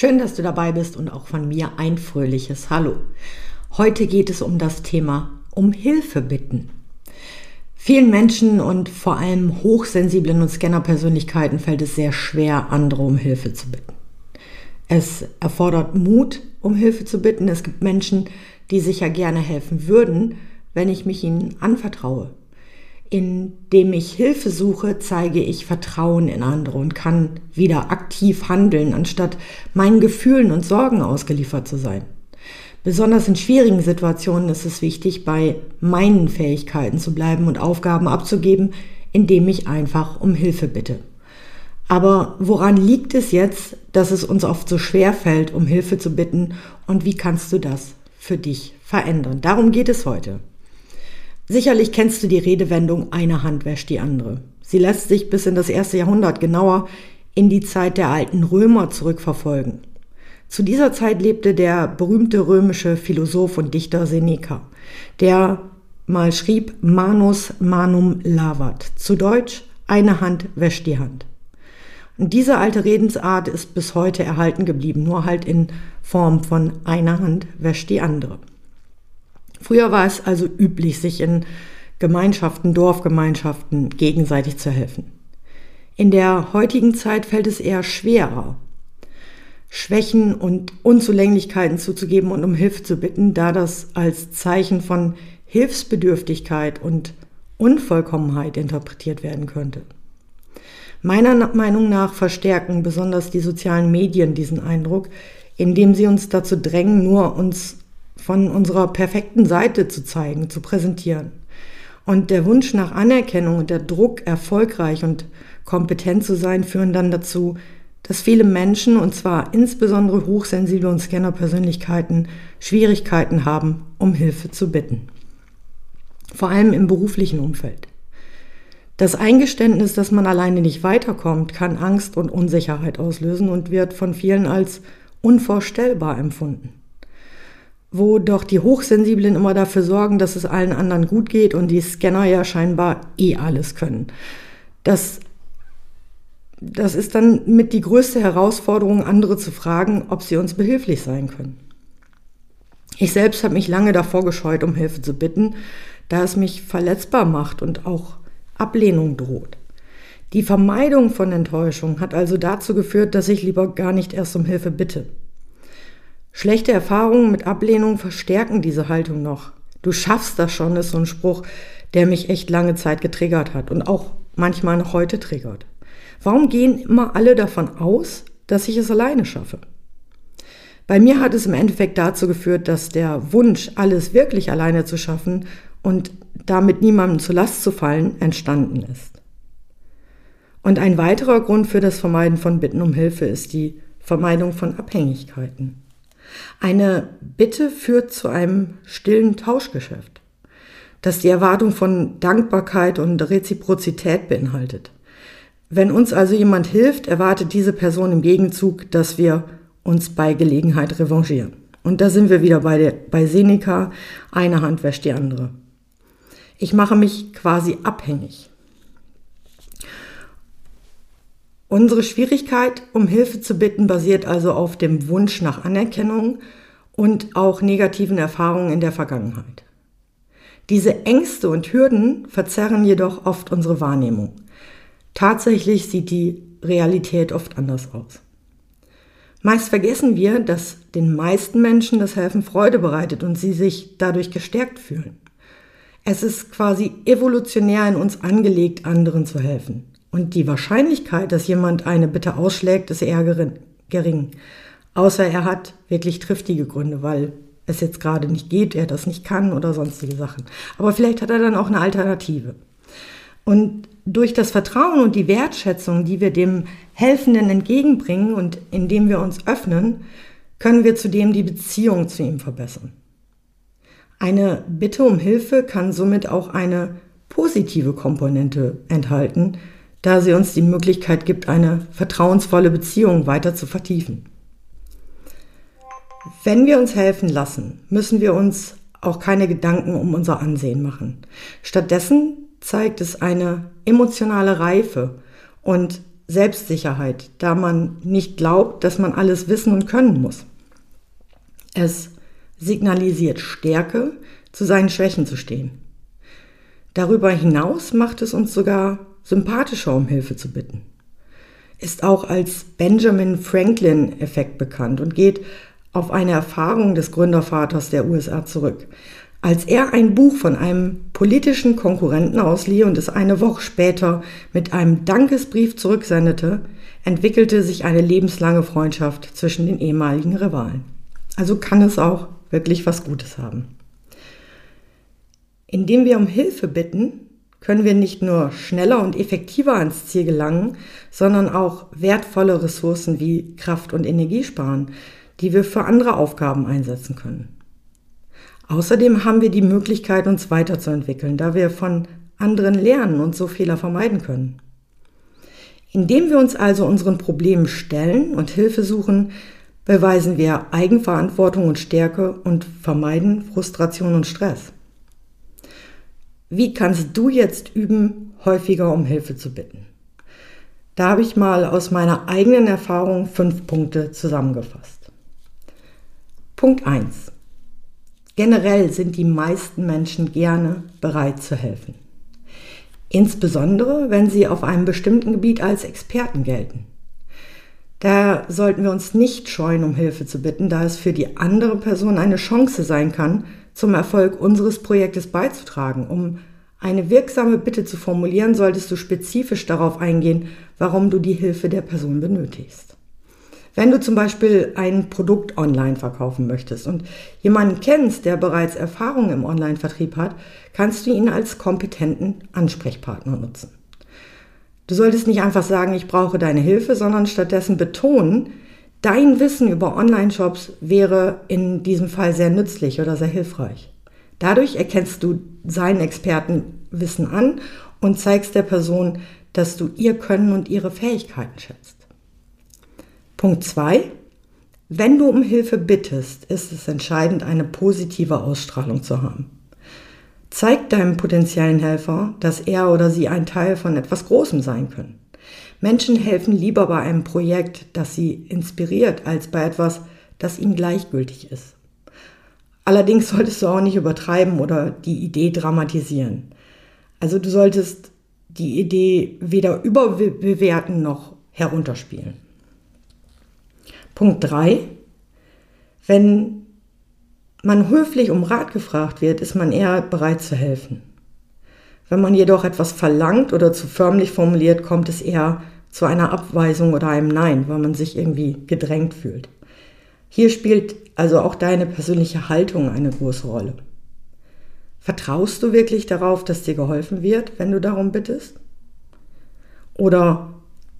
Schön, dass du dabei bist und auch von mir ein fröhliches Hallo. Heute geht es um das Thema um Hilfe bitten. Vielen Menschen und vor allem hochsensiblen und Scannerpersönlichkeiten fällt es sehr schwer, andere um Hilfe zu bitten. Es erfordert Mut, um Hilfe zu bitten. Es gibt Menschen, die sicher gerne helfen würden, wenn ich mich ihnen anvertraue. Indem ich Hilfe suche, zeige ich Vertrauen in andere und kann wieder aktiv handeln, anstatt meinen Gefühlen und Sorgen ausgeliefert zu sein. Besonders in schwierigen Situationen ist es wichtig, bei meinen Fähigkeiten zu bleiben und Aufgaben abzugeben, indem ich einfach um Hilfe bitte. Aber woran liegt es jetzt, dass es uns oft so schwer fällt, um Hilfe zu bitten und wie kannst du das für dich verändern? Darum geht es heute. Sicherlich kennst du die Redewendung, eine Hand wäscht die andere. Sie lässt sich bis in das erste Jahrhundert genauer in die Zeit der alten Römer zurückverfolgen. Zu dieser Zeit lebte der berühmte römische Philosoph und Dichter Seneca, der mal schrieb Manus manum lavat, zu Deutsch eine Hand wäscht die Hand. Und diese alte Redensart ist bis heute erhalten geblieben, nur halt in Form von einer Hand wäscht die andere. Früher war es also üblich, sich in Gemeinschaften, Dorfgemeinschaften gegenseitig zu helfen. In der heutigen Zeit fällt es eher schwerer, Schwächen und Unzulänglichkeiten zuzugeben und um Hilfe zu bitten, da das als Zeichen von Hilfsbedürftigkeit und Unvollkommenheit interpretiert werden könnte. Meiner Meinung nach verstärken besonders die sozialen Medien diesen Eindruck, indem sie uns dazu drängen, nur uns von unserer perfekten Seite zu zeigen, zu präsentieren. Und der Wunsch nach Anerkennung und der Druck, erfolgreich und kompetent zu sein, führen dann dazu, dass viele Menschen, und zwar insbesondere hochsensible und Scanner-Persönlichkeiten, Schwierigkeiten haben, um Hilfe zu bitten. Vor allem im beruflichen Umfeld. Das Eingeständnis, dass man alleine nicht weiterkommt, kann Angst und Unsicherheit auslösen und wird von vielen als unvorstellbar empfunden wo doch die Hochsensiblen immer dafür sorgen, dass es allen anderen gut geht und die Scanner ja scheinbar eh alles können. Das, das ist dann mit die größte Herausforderung, andere zu fragen, ob sie uns behilflich sein können. Ich selbst habe mich lange davor gescheut, um Hilfe zu bitten, da es mich verletzbar macht und auch Ablehnung droht. Die Vermeidung von Enttäuschung hat also dazu geführt, dass ich lieber gar nicht erst um Hilfe bitte. Schlechte Erfahrungen mit Ablehnung verstärken diese Haltung noch. Du schaffst das schon, ist so ein Spruch, der mich echt lange Zeit getriggert hat und auch manchmal noch heute triggert. Warum gehen immer alle davon aus, dass ich es alleine schaffe? Bei mir hat es im Endeffekt dazu geführt, dass der Wunsch, alles wirklich alleine zu schaffen und damit niemandem zur Last zu fallen, entstanden ist. Und ein weiterer Grund für das Vermeiden von Bitten um Hilfe ist die Vermeidung von Abhängigkeiten. Eine Bitte führt zu einem stillen Tauschgeschäft, das die Erwartung von Dankbarkeit und Reziprozität beinhaltet. Wenn uns also jemand hilft, erwartet diese Person im Gegenzug, dass wir uns bei Gelegenheit revanchieren. Und da sind wir wieder bei, der, bei Seneca, eine Hand wäscht die andere. Ich mache mich quasi abhängig. Unsere Schwierigkeit, um Hilfe zu bitten, basiert also auf dem Wunsch nach Anerkennung und auch negativen Erfahrungen in der Vergangenheit. Diese Ängste und Hürden verzerren jedoch oft unsere Wahrnehmung. Tatsächlich sieht die Realität oft anders aus. Meist vergessen wir, dass den meisten Menschen das Helfen Freude bereitet und sie sich dadurch gestärkt fühlen. Es ist quasi evolutionär in uns angelegt, anderen zu helfen. Und die Wahrscheinlichkeit, dass jemand eine Bitte ausschlägt, ist eher gering. Außer er hat wirklich triftige Gründe, weil es jetzt gerade nicht geht, er das nicht kann oder sonstige Sachen. Aber vielleicht hat er dann auch eine Alternative. Und durch das Vertrauen und die Wertschätzung, die wir dem Helfenden entgegenbringen und indem wir uns öffnen, können wir zudem die Beziehung zu ihm verbessern. Eine Bitte um Hilfe kann somit auch eine positive Komponente enthalten, da sie uns die Möglichkeit gibt, eine vertrauensvolle Beziehung weiter zu vertiefen. Wenn wir uns helfen lassen, müssen wir uns auch keine Gedanken um unser Ansehen machen. Stattdessen zeigt es eine emotionale Reife und Selbstsicherheit, da man nicht glaubt, dass man alles wissen und können muss. Es signalisiert Stärke, zu seinen Schwächen zu stehen. Darüber hinaus macht es uns sogar sympathischer, um Hilfe zu bitten. Ist auch als Benjamin Franklin-Effekt bekannt und geht auf eine Erfahrung des Gründervaters der USA zurück. Als er ein Buch von einem politischen Konkurrenten auslieh und es eine Woche später mit einem Dankesbrief zurücksendete, entwickelte sich eine lebenslange Freundschaft zwischen den ehemaligen Rivalen. Also kann es auch wirklich was Gutes haben. Indem wir um Hilfe bitten, können wir nicht nur schneller und effektiver ans Ziel gelangen, sondern auch wertvolle Ressourcen wie Kraft und Energie sparen, die wir für andere Aufgaben einsetzen können. Außerdem haben wir die Möglichkeit, uns weiterzuentwickeln, da wir von anderen lernen und so Fehler vermeiden können. Indem wir uns also unseren Problemen stellen und Hilfe suchen, beweisen wir Eigenverantwortung und Stärke und vermeiden Frustration und Stress. Wie kannst du jetzt üben, häufiger um Hilfe zu bitten? Da habe ich mal aus meiner eigenen Erfahrung fünf Punkte zusammengefasst. Punkt 1. Generell sind die meisten Menschen gerne bereit zu helfen. Insbesondere, wenn sie auf einem bestimmten Gebiet als Experten gelten. Da sollten wir uns nicht scheuen, um Hilfe zu bitten, da es für die andere Person eine Chance sein kann, zum Erfolg unseres Projektes beizutragen. Um eine wirksame Bitte zu formulieren, solltest du spezifisch darauf eingehen, warum du die Hilfe der Person benötigst. Wenn du zum Beispiel ein Produkt online verkaufen möchtest und jemanden kennst, der bereits Erfahrung im Online-Vertrieb hat, kannst du ihn als kompetenten Ansprechpartner nutzen. Du solltest nicht einfach sagen, ich brauche deine Hilfe, sondern stattdessen betonen, dein Wissen über Online-Shops wäre in diesem Fall sehr nützlich oder sehr hilfreich. Dadurch erkennst du sein Expertenwissen an und zeigst der Person, dass du ihr Können und ihre Fähigkeiten schätzt. Punkt 2. Wenn du um Hilfe bittest, ist es entscheidend, eine positive Ausstrahlung zu haben. Zeig deinem potenziellen Helfer, dass er oder sie ein Teil von etwas Großem sein können. Menschen helfen lieber bei einem Projekt, das sie inspiriert, als bei etwas, das ihnen gleichgültig ist. Allerdings solltest du auch nicht übertreiben oder die Idee dramatisieren. Also du solltest die Idee weder überbewerten noch herunterspielen. Punkt 3. Wenn man höflich um Rat gefragt wird, ist man eher bereit zu helfen. Wenn man jedoch etwas verlangt oder zu förmlich formuliert, kommt es eher zu einer Abweisung oder einem Nein, weil man sich irgendwie gedrängt fühlt. Hier spielt also auch deine persönliche Haltung eine große Rolle. Vertraust du wirklich darauf, dass dir geholfen wird, wenn du darum bittest? Oder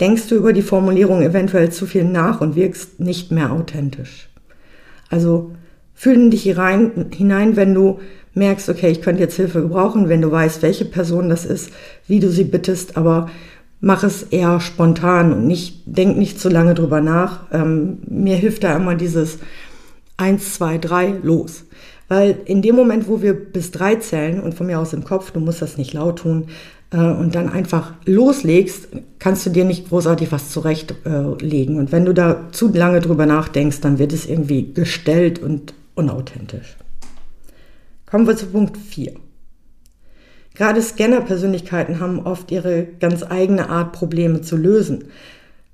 denkst du über die Formulierung eventuell zu viel nach und wirkst nicht mehr authentisch. Also fühl dich hinein, wenn du merkst, okay, ich könnte jetzt Hilfe gebrauchen, wenn du weißt, welche Person das ist, wie du sie bittest, aber mach es eher spontan und nicht, denk nicht zu lange drüber nach. Ähm, mir hilft da immer dieses eins, zwei, drei, los. Weil in dem Moment, wo wir bis drei zählen und von mir aus im Kopf, du musst das nicht laut tun, äh, und dann einfach loslegst, kannst du dir nicht großartig was zurechtlegen. und wenn du da zu lange drüber nachdenkst, dann wird es irgendwie gestellt und unauthentisch. Kommen wir zu Punkt 4. Gerade Scanner-Persönlichkeiten haben oft ihre ganz eigene Art, Probleme zu lösen.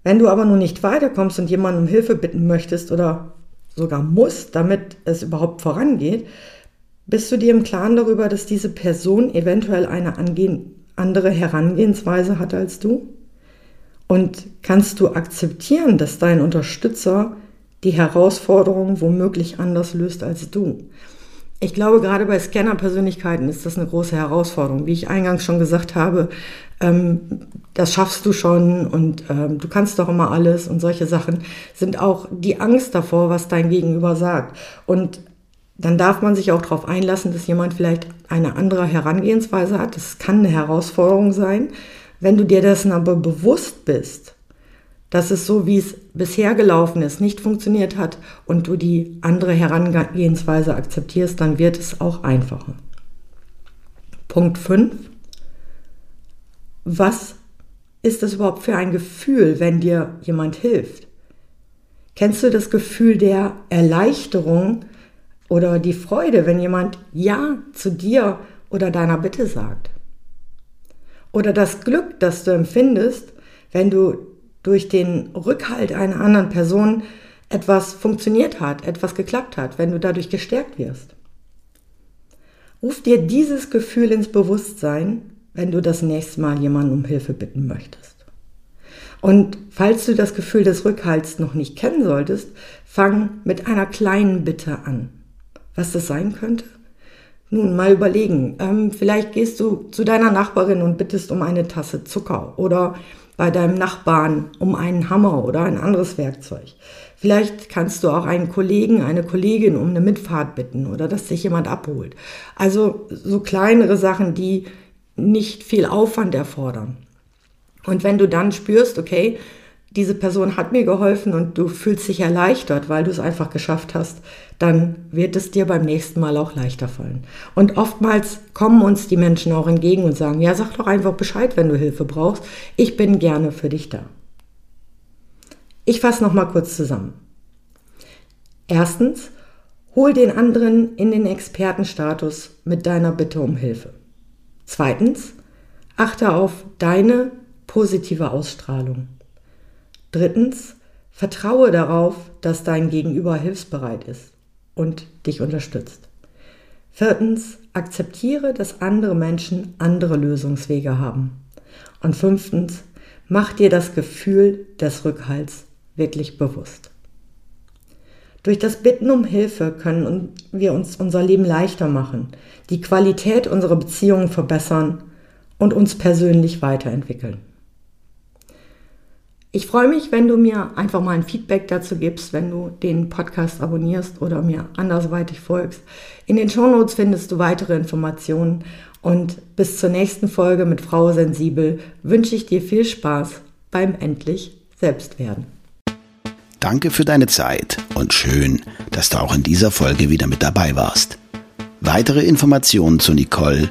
Wenn du aber nun nicht weiterkommst und jemanden um Hilfe bitten möchtest oder sogar musst, damit es überhaupt vorangeht, bist du dir im Klaren darüber, dass diese Person eventuell eine andere Herangehensweise hat als du? Und kannst du akzeptieren, dass dein Unterstützer die Herausforderung womöglich anders löst als du? Ich glaube, gerade bei Scanner-Persönlichkeiten ist das eine große Herausforderung. Wie ich eingangs schon gesagt habe, ähm, das schaffst du schon und ähm, du kannst doch immer alles und solche Sachen sind auch die Angst davor, was dein Gegenüber sagt. Und dann darf man sich auch darauf einlassen, dass jemand vielleicht eine andere Herangehensweise hat. Das kann eine Herausforderung sein. Wenn du dir dessen aber bewusst bist, dass es so, wie es bisher gelaufen ist, nicht funktioniert hat und du die andere Herangehensweise akzeptierst, dann wird es auch einfacher. Punkt 5. Was ist das überhaupt für ein Gefühl, wenn dir jemand hilft? Kennst du das Gefühl der Erleichterung oder die Freude, wenn jemand Ja zu dir oder deiner Bitte sagt? Oder das Glück, das du empfindest, wenn du durch den Rückhalt einer anderen Person etwas funktioniert hat, etwas geklappt hat, wenn du dadurch gestärkt wirst. Ruf dir dieses Gefühl ins Bewusstsein, wenn du das nächste Mal jemanden um Hilfe bitten möchtest. Und falls du das Gefühl des Rückhalts noch nicht kennen solltest, fang mit einer kleinen Bitte an. Was das sein könnte? Nun, mal überlegen. Ähm, vielleicht gehst du zu deiner Nachbarin und bittest um eine Tasse Zucker oder bei deinem Nachbarn um einen Hammer oder ein anderes Werkzeug. Vielleicht kannst du auch einen Kollegen, eine Kollegin um eine Mitfahrt bitten oder dass sich jemand abholt. Also so kleinere Sachen, die nicht viel Aufwand erfordern. Und wenn du dann spürst, okay, diese Person hat mir geholfen und du fühlst dich erleichtert, weil du es einfach geschafft hast, dann wird es dir beim nächsten Mal auch leichter fallen. Und oftmals kommen uns die Menschen auch entgegen und sagen, ja, sag doch einfach Bescheid, wenn du Hilfe brauchst. Ich bin gerne für dich da. Ich fasse noch mal kurz zusammen. Erstens, hol den anderen in den Expertenstatus mit deiner Bitte um Hilfe. Zweitens, achte auf deine positive Ausstrahlung. Drittens, vertraue darauf, dass dein Gegenüber hilfsbereit ist und dich unterstützt. Viertens, akzeptiere, dass andere Menschen andere Lösungswege haben. Und fünftens, mach dir das Gefühl des Rückhalts wirklich bewusst. Durch das Bitten um Hilfe können wir uns unser Leben leichter machen, die Qualität unserer Beziehungen verbessern und uns persönlich weiterentwickeln. Ich freue mich, wenn du mir einfach mal ein Feedback dazu gibst, wenn du den Podcast abonnierst oder mir andersweitig folgst. In den Shownotes findest du weitere Informationen und bis zur nächsten Folge mit Frau Sensibel wünsche ich dir viel Spaß beim endlich Selbstwerden. Danke für deine Zeit und schön, dass du auch in dieser Folge wieder mit dabei warst. Weitere Informationen zu Nicole